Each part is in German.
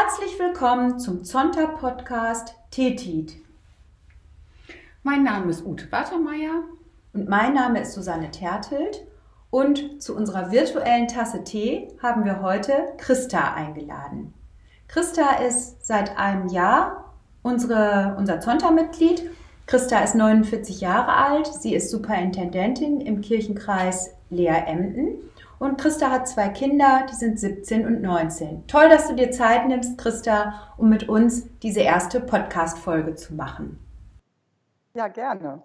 Herzlich willkommen zum Zonta-Podcast Tetit. Mein Name ist Ute Wattermeier. Und mein Name ist Susanne Tertelt. Und zu unserer virtuellen Tasse Tee haben wir heute Christa eingeladen. Christa ist seit einem Jahr unsere, unser Zonta-Mitglied. Christa ist 49 Jahre alt. Sie ist Superintendentin im Kirchenkreis Lea-Emden und Christa hat zwei Kinder, die sind 17 und 19. Toll, dass du dir Zeit nimmst, Christa, um mit uns diese erste Podcast-Folge zu machen. Ja, gerne.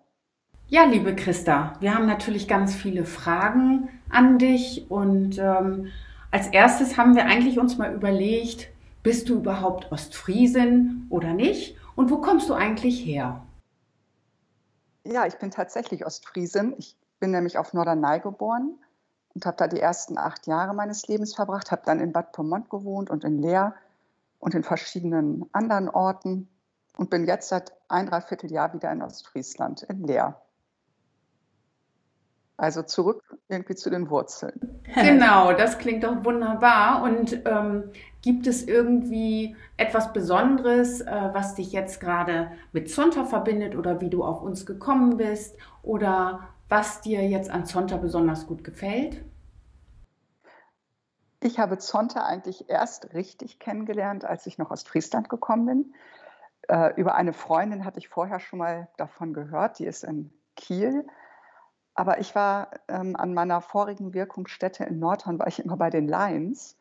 Ja, liebe Christa, wir haben natürlich ganz viele Fragen an dich und ähm, als erstes haben wir eigentlich uns mal überlegt, bist du überhaupt Ostfriesin oder nicht? Und wo kommst du eigentlich her? Ja, ich bin tatsächlich Ostfriesin. Ich bin nämlich auf Norderney geboren und habe da die ersten acht Jahre meines Lebens verbracht, habe dann in Bad Pomont gewohnt und in Leer und in verschiedenen anderen Orten und bin jetzt seit ein Dreivierteljahr wieder in Ostfriesland, in Leer. Also zurück irgendwie zu den Wurzeln. Genau, das klingt doch wunderbar. Und ähm, gibt es irgendwie etwas Besonderes, äh, was dich jetzt gerade mit Zonta verbindet oder wie du auf uns gekommen bist? Oder was dir jetzt an Zonta besonders gut gefällt? Ich habe Zonta eigentlich erst richtig kennengelernt, als ich noch aus Friesland gekommen bin. Äh, über eine Freundin hatte ich vorher schon mal davon gehört, die ist in Kiel. Aber ich war ähm, an meiner vorigen Wirkungsstätte in Nordhorn, war ich immer bei den Lions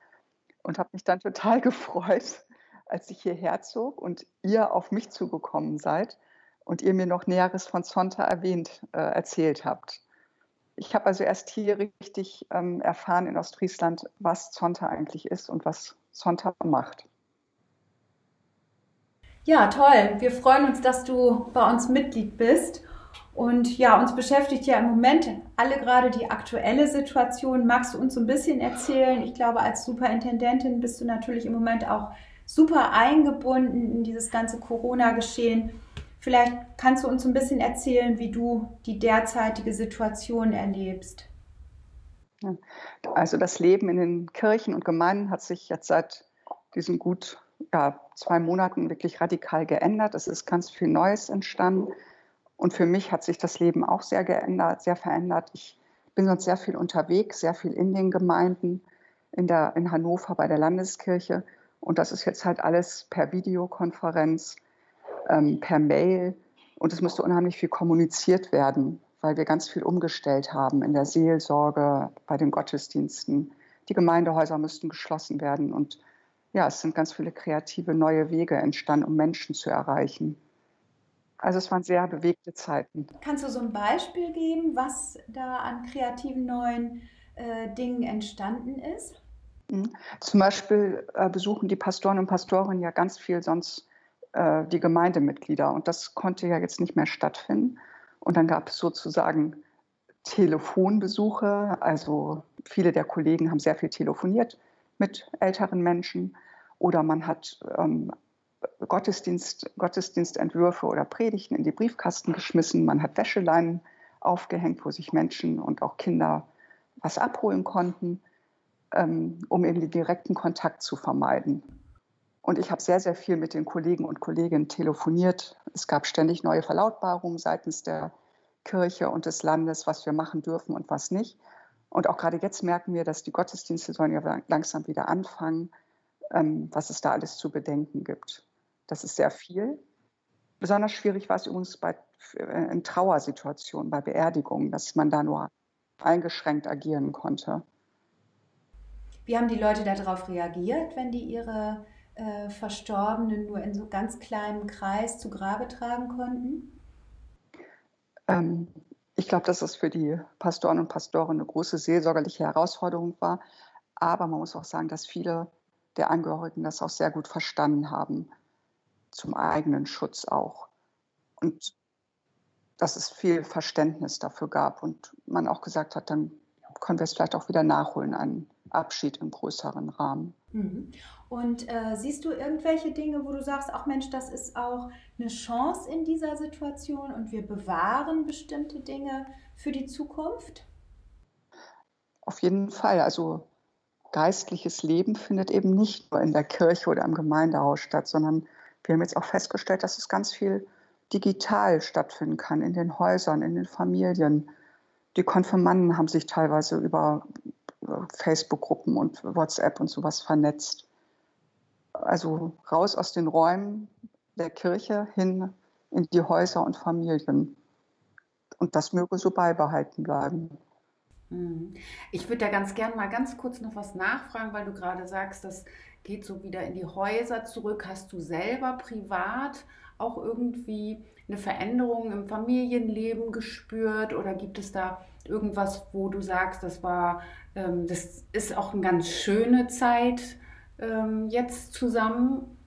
und habe mich dann total gefreut, als ich hierher zog und ihr auf mich zugekommen seid und ihr mir noch Näheres von Zonta erwähnt, äh, erzählt habt. Ich habe also erst hier richtig ähm, erfahren in Ostfriesland, was Zonta eigentlich ist und was Zonta macht. Ja, toll. Wir freuen uns, dass du bei uns Mitglied bist. Und ja, uns beschäftigt ja im Moment alle gerade die aktuelle Situation. Magst du uns so ein bisschen erzählen? Ich glaube, als Superintendentin bist du natürlich im Moment auch super eingebunden in dieses ganze Corona-Geschehen. Vielleicht kannst du uns ein bisschen erzählen, wie du die derzeitige Situation erlebst. Also das Leben in den Kirchen und Gemeinden hat sich jetzt seit diesen gut ja, zwei Monaten wirklich radikal geändert. Es ist ganz viel Neues entstanden. Und für mich hat sich das Leben auch sehr geändert, sehr verändert. Ich bin sonst sehr viel unterwegs, sehr viel in den Gemeinden, in, der, in Hannover bei der Landeskirche. Und das ist jetzt halt alles per Videokonferenz ähm, per Mail und es musste unheimlich viel kommuniziert werden, weil wir ganz viel umgestellt haben in der Seelsorge, bei den Gottesdiensten. Die Gemeindehäuser mussten geschlossen werden und ja, es sind ganz viele kreative neue Wege entstanden, um Menschen zu erreichen. Also es waren sehr bewegte Zeiten. Kannst du so ein Beispiel geben, was da an kreativen neuen äh, Dingen entstanden ist? Mhm. Zum Beispiel äh, besuchen die Pastoren und Pastorinnen ja ganz viel sonst äh, die Gemeindemitglieder. Und das konnte ja jetzt nicht mehr stattfinden. Und dann gab es sozusagen Telefonbesuche. Also viele der Kollegen haben sehr viel telefoniert mit älteren Menschen. Oder man hat ähm, Gottesdienst, Gottesdienstentwürfe oder Predigten in die Briefkasten geschmissen. Man hat Wäscheleinen aufgehängt, wo sich Menschen und auch Kinder was abholen konnten, ähm, um eben den direkten Kontakt zu vermeiden. Und ich habe sehr, sehr viel mit den Kollegen und Kolleginnen telefoniert. Es gab ständig neue Verlautbarungen seitens der Kirche und des Landes, was wir machen dürfen und was nicht. Und auch gerade jetzt merken wir, dass die Gottesdienste sollen ja langsam wieder anfangen, ähm, was es da alles zu bedenken gibt. Das ist sehr viel. Besonders schwierig war es übrigens bei, äh, in Trauersituationen, bei Beerdigungen, dass man da nur eingeschränkt agieren konnte. Wie haben die Leute darauf reagiert, wenn die ihre äh, Verstorbenen nur in so ganz kleinem Kreis zu Grabe tragen konnten? Ähm, ich glaube, dass es für die Pastoren und Pastoren eine große seelsorgerliche Herausforderung war. Aber man muss auch sagen, dass viele der Angehörigen das auch sehr gut verstanden haben, zum eigenen Schutz auch. Und dass es viel Verständnis dafür gab und man auch gesagt hat, dann können wir es vielleicht auch wieder nachholen, einen Abschied im größeren Rahmen. Mhm. Und äh, siehst du irgendwelche Dinge, wo du sagst, ach Mensch, das ist auch eine Chance in dieser Situation und wir bewahren bestimmte Dinge für die Zukunft? Auf jeden Fall. Also geistliches Leben findet eben nicht nur in der Kirche oder im Gemeindehaus statt, sondern wir haben jetzt auch festgestellt, dass es ganz viel digital stattfinden kann, in den Häusern, in den Familien. Die Konfirmanden haben sich teilweise über Facebook-Gruppen und WhatsApp und sowas vernetzt. Also raus aus den Räumen der Kirche hin in die Häuser und Familien. Und das möge so beibehalten bleiben. Hm. Ich würde da ganz gern mal ganz kurz noch was nachfragen, weil du gerade sagst, das geht so wieder in die Häuser zurück. Hast du selber privat auch irgendwie eine Veränderung im Familienleben gespürt oder gibt es da irgendwas, wo du sagst, das war, ähm, das ist auch eine ganz schöne Zeit ähm, jetzt zusammen?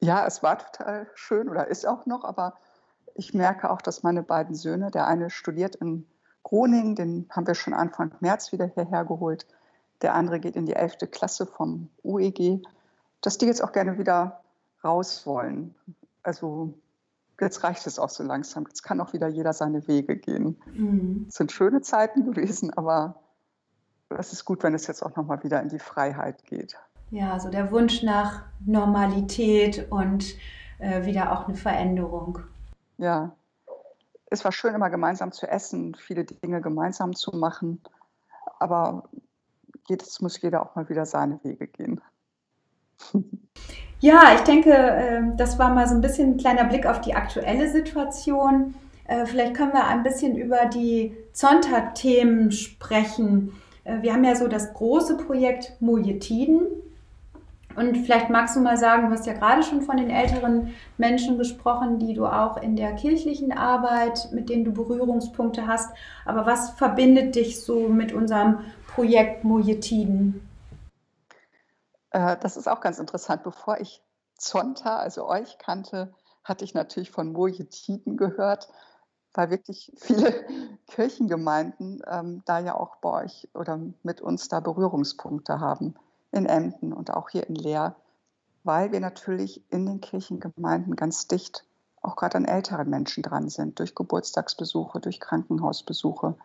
Ja, es war total schön oder ist auch noch, aber ich merke auch, dass meine beiden Söhne, der eine studiert in Groningen, den haben wir schon Anfang März wieder hierher geholt. Der andere geht in die 11. Klasse vom UEG, dass die jetzt auch gerne wieder raus wollen. Also jetzt reicht es auch so langsam. Jetzt kann auch wieder jeder seine Wege gehen. Mhm. Es sind schöne Zeiten gewesen, aber es ist gut, wenn es jetzt auch nochmal wieder in die Freiheit geht. Ja, so der Wunsch nach Normalität und äh, wieder auch eine Veränderung. Ja, es war schön, immer gemeinsam zu essen, viele Dinge gemeinsam zu machen. Aber jetzt muss jeder auch mal wieder seine Wege gehen. Ja, ich denke, ähm, das war mal so ein bisschen ein kleiner Blick auf die aktuelle Situation. Äh, vielleicht können wir ein bisschen über die Zonta-Themen sprechen. Äh, wir haben ja so das große Projekt Mojetiden. Und vielleicht magst du mal sagen, du hast ja gerade schon von den älteren Menschen gesprochen, die du auch in der kirchlichen Arbeit, mit denen du Berührungspunkte hast. Aber was verbindet dich so mit unserem Projekt Mojetiden? Äh, das ist auch ganz interessant. Bevor ich Zonta, also euch kannte, hatte ich natürlich von Mojetiden gehört, weil wirklich viele Kirchengemeinden ähm, da ja auch bei euch oder mit uns da Berührungspunkte haben. In Emden und auch hier in Leer, weil wir natürlich in den Kirchengemeinden ganz dicht auch gerade an älteren Menschen dran sind, durch Geburtstagsbesuche, durch Krankenhausbesuche,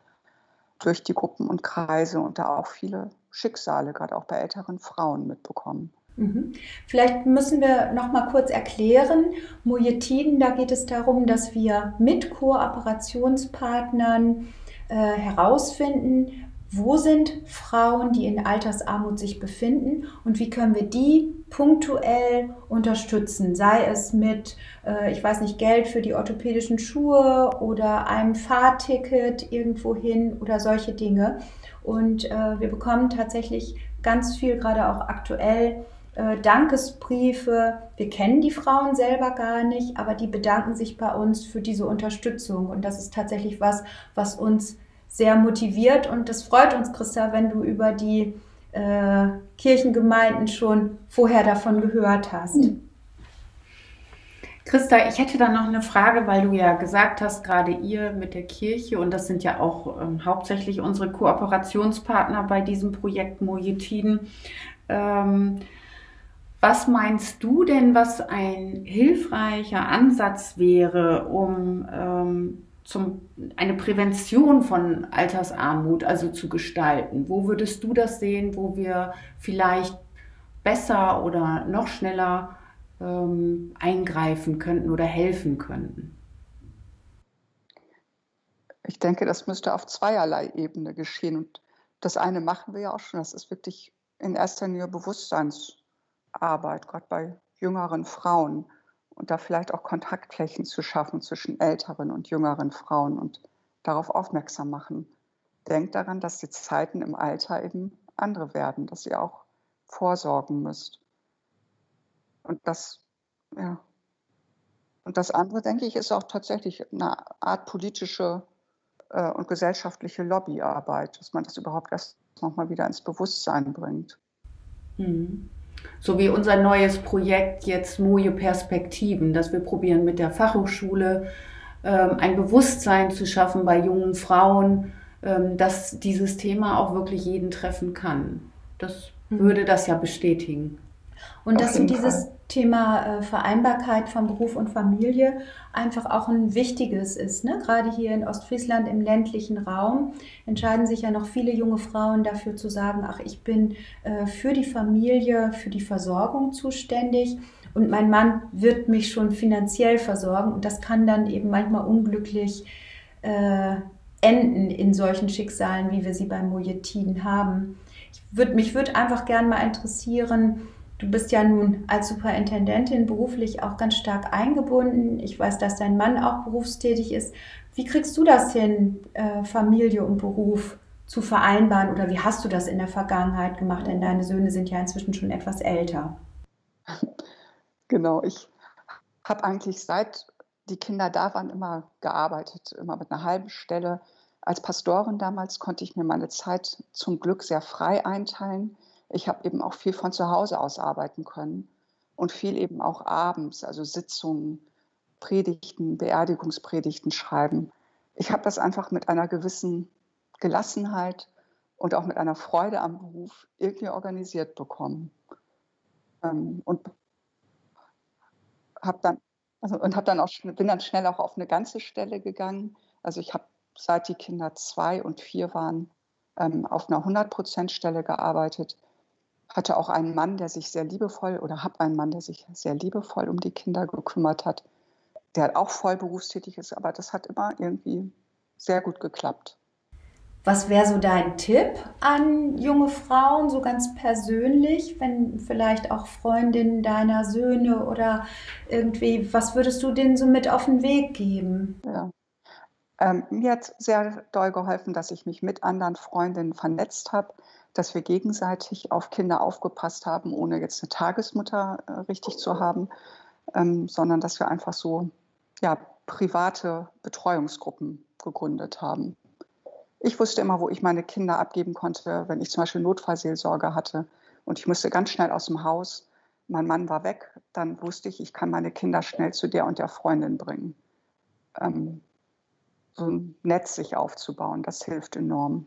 durch die Gruppen und Kreise und da auch viele Schicksale, gerade auch bei älteren Frauen mitbekommen. Mhm. Vielleicht müssen wir noch mal kurz erklären, Mojetiden, da geht es darum, dass wir mit Kooperationspartnern äh, herausfinden, wo sind Frauen, die in Altersarmut sich befinden und wie können wir die punktuell unterstützen, sei es mit, äh, ich weiß nicht, Geld für die orthopädischen Schuhe oder einem Fahrticket irgendwo hin oder solche Dinge. Und äh, wir bekommen tatsächlich ganz viel, gerade auch aktuell, äh, Dankesbriefe. Wir kennen die Frauen selber gar nicht, aber die bedanken sich bei uns für diese Unterstützung. Und das ist tatsächlich was, was uns sehr motiviert. Und das freut uns, Christa, wenn du über die äh, Kirchengemeinden schon vorher davon gehört hast. Mhm. Christa, ich hätte da noch eine Frage, weil du ja gesagt hast, gerade ihr mit der Kirche, und das sind ja auch ähm, hauptsächlich unsere Kooperationspartner bei diesem Projekt Mojetiden. Ähm, was meinst du denn, was ein hilfreicher Ansatz wäre, um ähm, zum, eine Prävention von Altersarmut also zu gestalten? Wo würdest du das sehen, wo wir vielleicht besser oder noch schneller ähm, eingreifen könnten oder helfen könnten? Ich denke, das müsste auf zweierlei Ebene geschehen. Und das eine machen wir ja auch schon. Das ist wirklich in erster Linie Bewusstseinsarbeit, gerade bei jüngeren Frauen. Und da vielleicht auch Kontaktflächen zu schaffen zwischen älteren und jüngeren Frauen und darauf aufmerksam machen. Denkt daran, dass die Zeiten im Alter eben andere werden, dass ihr auch vorsorgen müsst. Und das, ja. Und das andere, denke ich, ist auch tatsächlich eine Art politische äh, und gesellschaftliche Lobbyarbeit, dass man das überhaupt erst nochmal wieder ins Bewusstsein bringt. Mhm. So wie unser neues Projekt jetzt Moje Perspektiven, dass wir probieren mit der Fachhochschule ähm, ein Bewusstsein zu schaffen bei jungen Frauen, ähm, dass dieses Thema auch wirklich jeden treffen kann. Das mhm. würde das ja bestätigen. Und dass du dieses Fall. Thema äh, Vereinbarkeit von Beruf und Familie einfach auch ein wichtiges ist. Ne? Gerade hier in Ostfriesland im ländlichen Raum entscheiden sich ja noch viele junge Frauen dafür zu sagen, ach, ich bin äh, für die Familie, für die Versorgung zuständig und mein Mann wird mich schon finanziell versorgen und das kann dann eben manchmal unglücklich äh, enden in solchen Schicksalen, wie wir sie beim Mojetiden haben. Ich würd, mich würde einfach gern mal interessieren, du bist ja nun als Superintendentin beruflich auch ganz stark eingebunden. Ich weiß, dass dein Mann auch berufstätig ist. Wie kriegst du das hin, äh, Familie und Beruf zu vereinbaren oder wie hast du das in der Vergangenheit gemacht? Denn deine Söhne sind ja inzwischen schon etwas älter. Genau, ich habe eigentlich seit die Kinder da waren immer gearbeitet, immer mit einer halben Stelle. Als Pastorin damals konnte ich mir meine Zeit zum Glück sehr frei einteilen. Ich habe eben auch viel von zu Hause aus arbeiten können und viel eben auch abends, also Sitzungen, Predigten, Beerdigungspredigten schreiben. Ich habe das einfach mit einer gewissen Gelassenheit und auch mit einer Freude am Beruf irgendwie organisiert bekommen. Ähm, und habe dann also, und habe dann auch bin dann schnell auch auf eine ganze Stelle gegangen. Also ich habe seit die Kinder zwei und vier waren ähm, auf einer 100% Stelle gearbeitet. Hatte auch einen Mann, der sich sehr liebevoll oder habe einen Mann, der sich sehr liebevoll um die Kinder gekümmert hat, der auch voll berufstätig ist. Aber das hat immer irgendwie sehr gut geklappt. Was wäre so dein Tipp an junge Frauen, so ganz persönlich, wenn vielleicht auch Freundinnen deiner Söhne oder irgendwie, was würdest du denen so mit auf den Weg geben? Ja. Ähm, mir hat sehr doll geholfen, dass ich mich mit anderen Freundinnen vernetzt habe, dass wir gegenseitig auf Kinder aufgepasst haben, ohne jetzt eine Tagesmutter äh, richtig zu haben, ähm, sondern dass wir einfach so ja, private Betreuungsgruppen gegründet haben. Ich wusste immer, wo ich meine Kinder abgeben konnte, wenn ich zum Beispiel Notfallseelsorge hatte und ich musste ganz schnell aus dem Haus. Mein Mann war weg, dann wusste ich, ich kann meine Kinder schnell zu der und der Freundin bringen. Ähm, so ein Netz sich aufzubauen, das hilft enorm.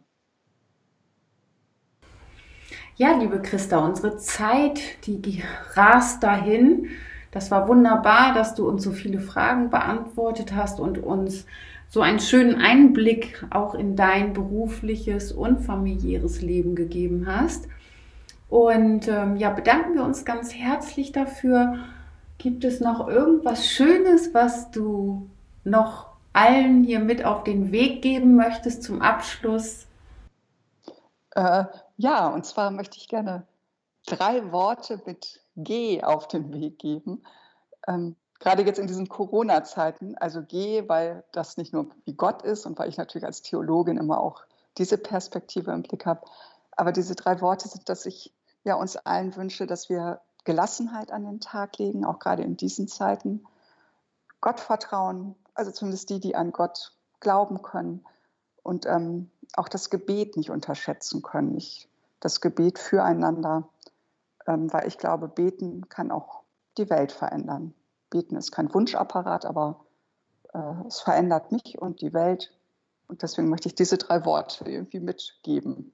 Ja, liebe Christa, unsere Zeit, die rast dahin. Das war wunderbar, dass du uns so viele Fragen beantwortet hast und uns so einen schönen Einblick auch in dein berufliches und familiäres Leben gegeben hast. Und ähm, ja, bedanken wir uns ganz herzlich dafür. Gibt es noch irgendwas Schönes, was du noch allen hier mit auf den Weg geben möchtest zum Abschluss? Äh, ja, und zwar möchte ich gerne drei Worte mit G auf den Weg geben. Ähm, gerade jetzt in diesen Corona-Zeiten, also gehe, weil das nicht nur wie Gott ist und weil ich natürlich als Theologin immer auch diese Perspektive im Blick habe, aber diese drei Worte sind, dass ich ja uns allen wünsche, dass wir Gelassenheit an den Tag legen, auch gerade in diesen Zeiten. Gott vertrauen, also zumindest die, die an Gott glauben können und ähm, auch das Gebet nicht unterschätzen können. Ich, das Gebet füreinander, ähm, weil ich glaube, beten kann auch die Welt verändern. Beten ist kein Wunschapparat, aber äh, es verändert mich und die Welt. Und deswegen möchte ich diese drei Worte irgendwie mitgeben.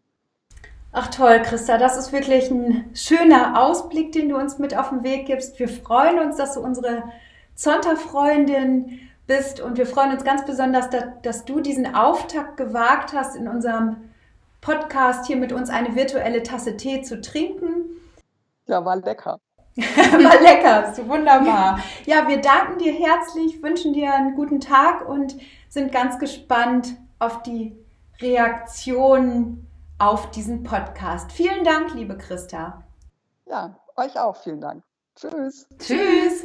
Ach toll, Christa, das ist wirklich ein schöner Ausblick, den du uns mit auf den Weg gibst. Wir freuen uns, dass du unsere Zonta-Freundin bist und wir freuen uns ganz besonders, dass, dass du diesen Auftakt gewagt hast, in unserem Podcast hier mit uns eine virtuelle Tasse Tee zu trinken. Ja, war lecker. War lecker, so wunderbar. Ja, wir danken dir herzlich, wünschen dir einen guten Tag und sind ganz gespannt auf die Reaktionen auf diesen Podcast. Vielen Dank, liebe Christa. Ja, euch auch vielen Dank. Tschüss. Tschüss.